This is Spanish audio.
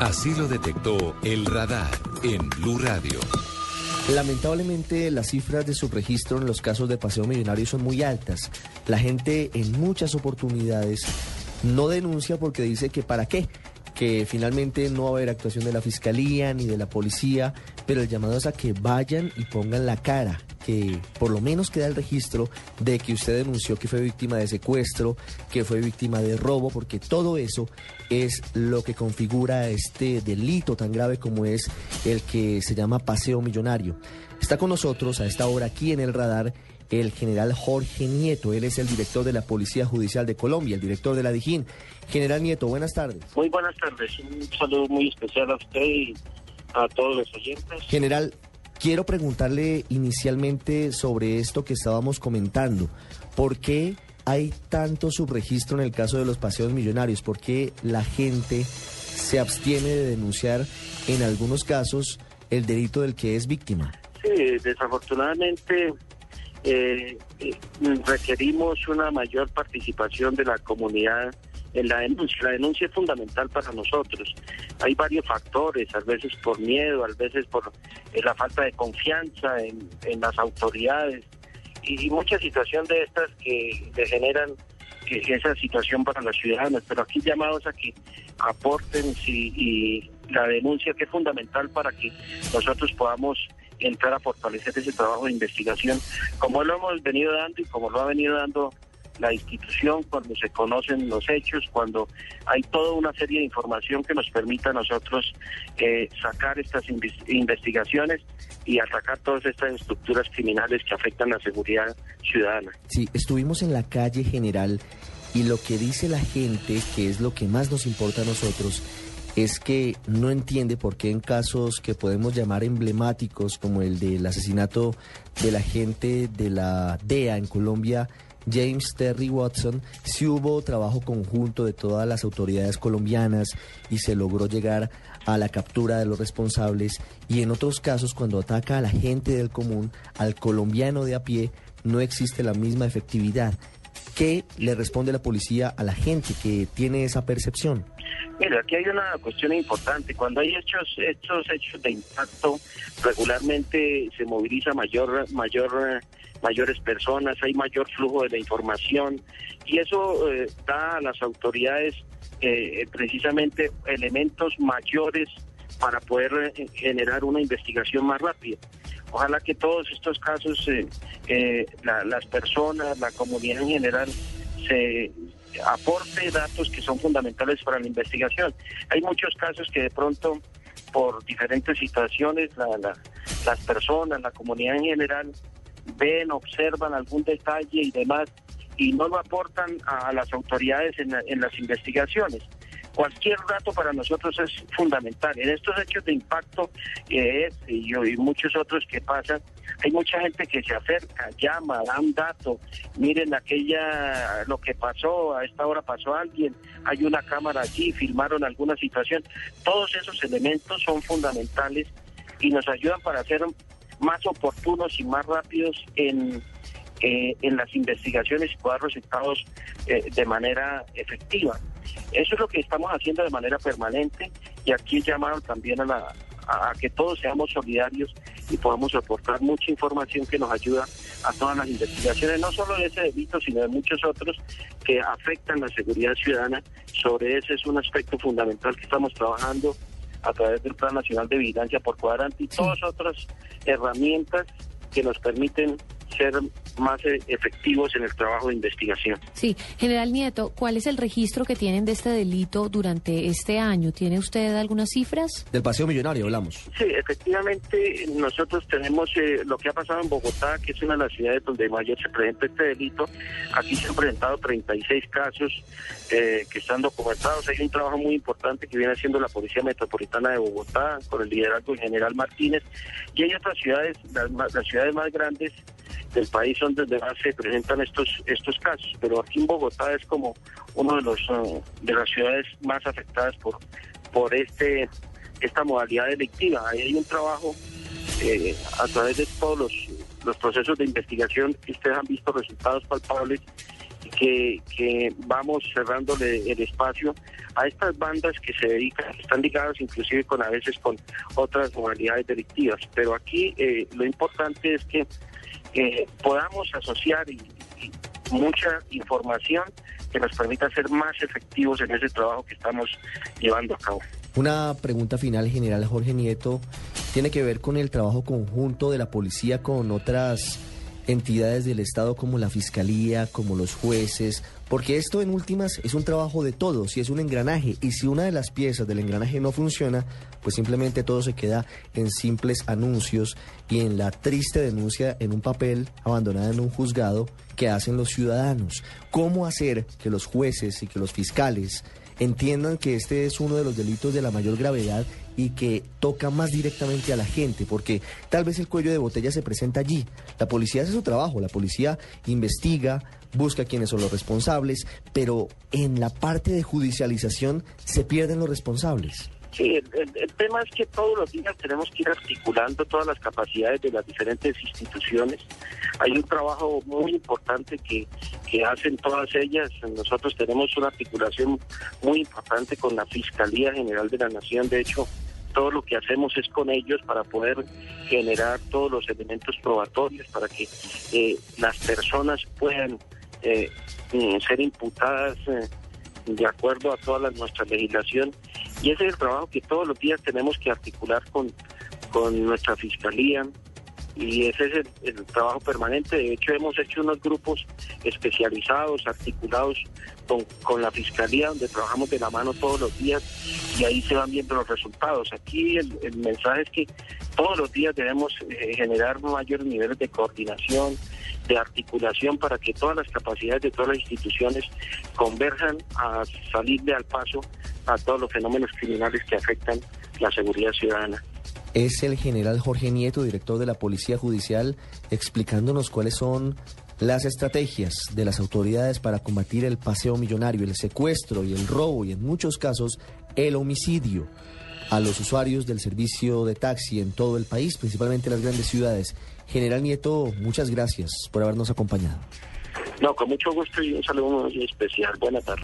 Así lo detectó el radar en Blue Radio. Lamentablemente las cifras de subregistro en los casos de paseo millonario son muy altas. La gente en muchas oportunidades no denuncia porque dice que para qué, que finalmente no va a haber actuación de la fiscalía ni de la policía, pero el llamado es a que vayan y pongan la cara, que por lo menos queda el registro de que usted denunció que fue víctima de secuestro, que fue víctima de robo, porque todo eso es lo que configura este delito tan grave como es el que se llama paseo millonario. Está con nosotros a esta hora aquí en el radar el general Jorge Nieto. Él es el director de la Policía Judicial de Colombia, el director de la DIJÍN. General Nieto, buenas tardes. Muy buenas tardes. Un saludo muy especial a usted y a todos los oyentes. General, quiero preguntarle inicialmente sobre esto que estábamos comentando. ¿Por qué hay tanto subregistro en el caso de los paseos millonarios? ¿Por qué la gente se abstiene de denunciar en algunos casos el delito del que es víctima? Sí, desafortunadamente eh, eh, requerimos una mayor participación de la comunidad en la denuncia. La denuncia es fundamental para nosotros. Hay varios factores, a veces por miedo, a veces por eh, la falta de confianza en, las autoridades y, muchas situaciones de estas que generan esa situación para los ciudadanos. Pero aquí llamados a que aporten y la denuncia que es fundamental para que nosotros podamos entrar a fortalecer ese trabajo de investigación, como lo hemos venido dando y como lo ha venido dando la institución cuando se conocen los hechos, cuando hay toda una serie de información que nos permita a nosotros eh, sacar estas investigaciones y atacar todas estas estructuras criminales que afectan la seguridad ciudadana. Sí, estuvimos en la calle general y lo que dice la gente, que es lo que más nos importa a nosotros, es que no entiende por qué en casos que podemos llamar emblemáticos como el del asesinato del agente de la DEA en Colombia, James Terry Watson, sí hubo trabajo conjunto de todas las autoridades colombianas y se logró llegar a la captura de los responsables y en otros casos cuando ataca a la gente del común, al colombiano de a pie, no existe la misma efectividad. ¿Qué le responde la policía a la gente que tiene esa percepción? Mira, aquí hay una cuestión importante. Cuando hay hechos, estos hechos de impacto, regularmente se moviliza mayor, mayor, mayores personas, hay mayor flujo de la información y eso eh, da a las autoridades eh, precisamente elementos mayores para poder eh, generar una investigación más rápida. Ojalá que todos estos casos, las personas, la comunidad en general, se, aporte datos que son fundamentales para la investigación. Hay muchos casos que de pronto, por diferentes situaciones, las personas, la comunidad en general, ven, observan algún detalle y demás, y no lo aportan a las autoridades en las investigaciones. Cualquier dato para nosotros es fundamental. En estos hechos de impacto y, y muchos otros que pasan, hay mucha gente que se acerca, llama, da un dato, miren aquella, lo que pasó, a esta hora pasó alguien, hay una cámara allí, filmaron alguna situación. Todos esos elementos son fundamentales y nos ayudan para ser más oportunos y más rápidos en, eh, en las investigaciones y poder resultados eh, de manera efectiva. Eso es lo que estamos haciendo de manera permanente y aquí llamaron también a, la, a, que todos seamos solidarios y podamos aportar mucha información que nos ayuda a todas las investigaciones, no solo de ese delito, sino de muchos otros que afectan la seguridad ciudadana. Sobre ese es un aspecto fundamental que estamos trabajando a través del Plan Nacional de Vigilancia por Cuadrante y todas otras herramientas que nos permiten ser más eh, efectivos en el trabajo de investigación. Sí, general Nieto, ¿cuál es el registro que tienen de este delito durante este año? ¿Tiene usted algunas cifras? Del paseo millonario hablamos. Sí, efectivamente nosotros tenemos eh, lo que ha pasado en Bogotá, que es una de las ciudades donde mayor se presenta este delito. Aquí se han presentado 36 casos eh, que están documentados. Hay un trabajo muy importante que viene haciendo la Policía Metropolitana de Bogotá con el liderazgo del general Martínez. Y hay otras ciudades, las ciudades más grandes del país donde más se presentan estos estos casos, pero aquí en Bogotá es como uno de los eh, de las ciudades más afectadas por por este esta modalidad delictiva. Ahí hay un trabajo eh, a través de todos los, los procesos de investigación que ustedes han visto resultados palpables que, que vamos cerrándole el espacio a estas bandas que se dedican, están ligadas inclusive con a veces con otras modalidades delictivas. Pero aquí eh, lo importante es que podamos asociar y, mucha información que nos permita ser más efectivos en ese trabajo que estamos llevando a cabo. Una pregunta final, general Jorge Nieto, tiene que ver con el trabajo conjunto de la policía con otras entidades del Estado como la Fiscalía, como los jueces, porque esto en últimas es un trabajo de todos y es un engranaje, y si una de las piezas del engranaje no funciona, pues simplemente todo se queda en simples anuncios y en la triste denuncia en un papel abandonada en un juzgado que hacen los ciudadanos. ¿Cómo hacer que los jueces y que los fiscales entiendan que este es uno de los delitos de la mayor gravedad y que toca más directamente a la gente, porque tal vez el cuello de botella se presenta allí. La policía hace su trabajo, la policía investiga, busca quiénes son los responsables, pero en la parte de judicialización se pierden los responsables. Sí, el, tema es que todos los días tenemos que ir articulando todas las capacidades de las diferentes instituciones. Hay un trabajo muy importante que, que hacen todas ellas. Nosotros tenemos una articulación muy importante con la Fiscalía General de la Nación. De hecho, todo lo que hacemos es con ellos para poder generar todos los elementos probatorios para que eh, las personas puedan eh, mm, ser imputadas eh, de acuerdo a toda nuestra legislación. Y ese es el trabajo que todos los días tenemos que articular con, con nuestra fiscalía y ese es el, trabajo permanente. De hecho, hemos hecho unos grupos especializados, articulados con, con, la fiscalía, donde trabajamos de la mano todos los días y ahí se van viendo los resultados. Aquí el, mensaje es que todos los días debemos eh, generar mayores niveles de coordinación, de articulación para que todas las capacidades de todas las instituciones converjan a salirle al paso a todos los fenómenos criminales que afectan la seguridad ciudadana. Es el general Jorge Nieto, director de la Policía Judicial, explicándonos cuáles son las estrategias de las autoridades para combatir el paseo millonario, el secuestro y el robo y en muchos casos el homicidio a los usuarios del servicio de taxi en todo el país, principalmente en las grandes ciudades. General Nieto, muchas gracias por habernos acompañado. No, con mucho gusto y un saludo muy especial. Buenas tardes.